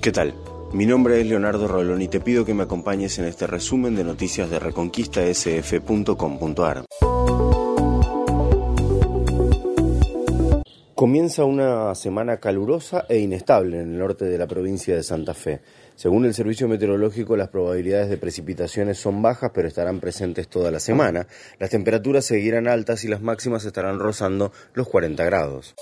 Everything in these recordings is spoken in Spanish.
¿Qué tal? Mi nombre es Leonardo Rolón y te pido que me acompañes en este resumen de noticias de reconquistasf.com.ar. Comienza una semana calurosa e inestable en el norte de la provincia de Santa Fe. Según el Servicio Meteorológico, las probabilidades de precipitaciones son bajas, pero estarán presentes toda la semana. Las temperaturas seguirán altas y las máximas estarán rozando los 40 grados.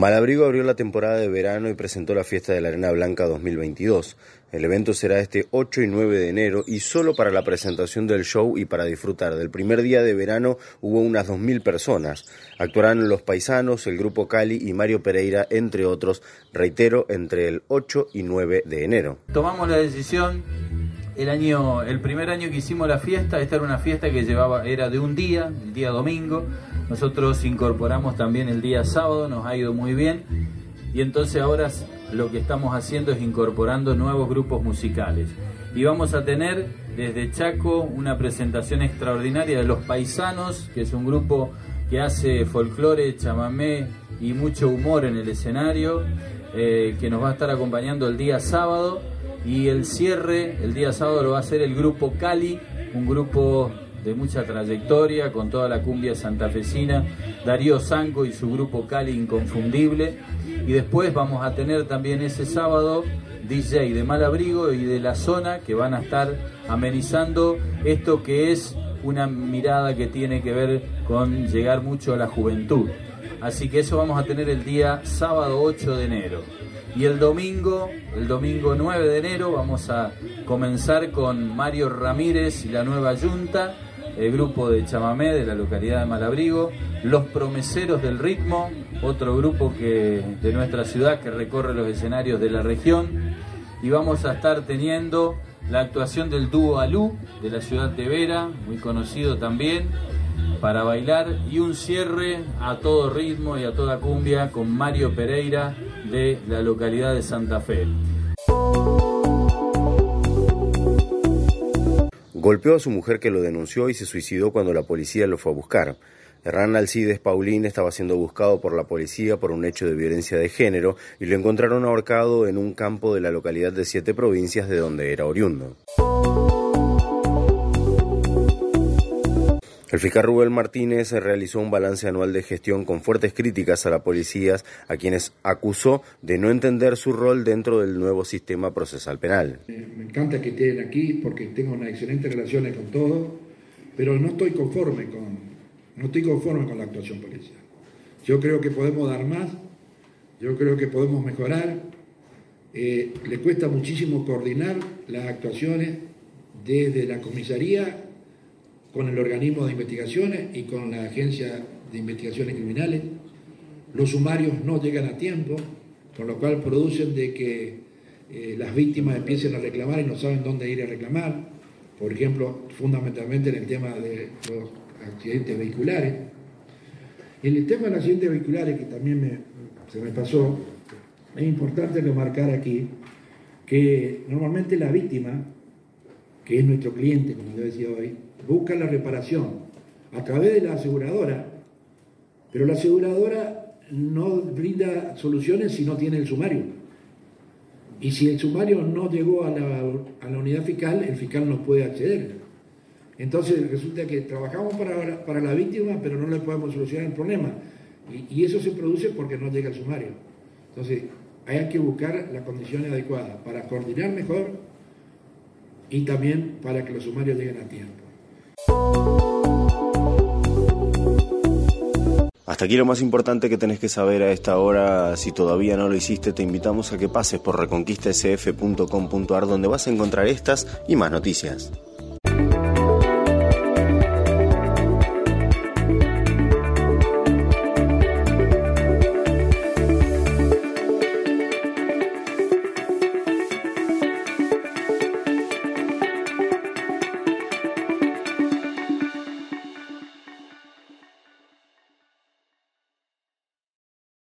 Malabrigo abrió la temporada de verano y presentó la fiesta de la Arena Blanca 2022. El evento será este 8 y 9 de enero y solo para la presentación del show y para disfrutar del primer día de verano hubo unas 2.000 personas. Actuarán los paisanos, el grupo Cali y Mario Pereira, entre otros, reitero, entre el 8 y 9 de enero. Tomamos la decisión el año, el primer año que hicimos la fiesta, esta era una fiesta que llevaba, era de un día, el día domingo, nosotros incorporamos también el día sábado, nos ha ido muy bien. Y entonces ahora lo que estamos haciendo es incorporando nuevos grupos musicales. Y vamos a tener desde Chaco una presentación extraordinaria de Los Paisanos, que es un grupo que hace folclore, chamamé y mucho humor en el escenario, eh, que nos va a estar acompañando el día sábado. Y el cierre, el día sábado, lo va a hacer el grupo Cali, un grupo de mucha trayectoria, con toda la cumbia santafesina, Darío Zanco y su grupo Cali Inconfundible. Y después vamos a tener también ese sábado DJ de Malabrigo y de la zona que van a estar amenizando esto que es una mirada que tiene que ver con llegar mucho a la juventud. Así que eso vamos a tener el día sábado 8 de enero. Y el domingo, el domingo 9 de enero, vamos a comenzar con Mario Ramírez y la nueva Junta el grupo de chamamé de la localidad de Malabrigo, Los Promeseros del Ritmo, otro grupo que, de nuestra ciudad que recorre los escenarios de la región, y vamos a estar teniendo la actuación del dúo Alú de la ciudad de Vera, muy conocido también, para bailar, y un cierre a todo ritmo y a toda cumbia con Mario Pereira de la localidad de Santa Fe. Golpeó a su mujer que lo denunció y se suicidó cuando la policía lo fue a buscar. Hernán Alcides Paulín estaba siendo buscado por la policía por un hecho de violencia de género y lo encontraron ahorcado en un campo de la localidad de Siete Provincias de donde era oriundo. El fiscal Rubén Martínez realizó un balance anual de gestión con fuertes críticas a la policía, a quienes acusó de no entender su rol dentro del nuevo sistema procesal penal. Me encanta que estén aquí porque tengo una excelente relación con todos, pero no estoy conforme con, no estoy conforme con la actuación policial. Yo creo que podemos dar más, yo creo que podemos mejorar. Eh, le cuesta muchísimo coordinar las actuaciones desde la comisaría con el organismo de investigaciones y con la agencia de investigaciones criminales. Los sumarios no llegan a tiempo, con lo cual producen de que eh, las víctimas empiecen a reclamar y no saben dónde ir a reclamar. Por ejemplo, fundamentalmente en el tema de los accidentes vehiculares. En el tema de los accidentes vehiculares, que también se me pasó, es importante remarcar aquí que normalmente la víctima, que es nuestro cliente, como yo decía hoy, busca la reparación a través de la aseguradora, pero la aseguradora no brinda soluciones si no tiene el sumario. Y si el sumario no llegó a la, unidad fiscal, el fiscal no puede acceder. Entonces resulta que trabajamos para, para la víctima, pero no le podemos solucionar el problema. Y, y, eso se produce porque no llega el sumario. Entonces hay que buscar las condiciones adecuadas para coordinar mejor y también para que los sumarios lleguen a tiempo. Hasta aquí lo más importante que tenés que saber a esta hora. Si todavía no lo hiciste, te invitamos a que pases por reconquistasf.com.ar donde vas a encontrar estas y más noticias.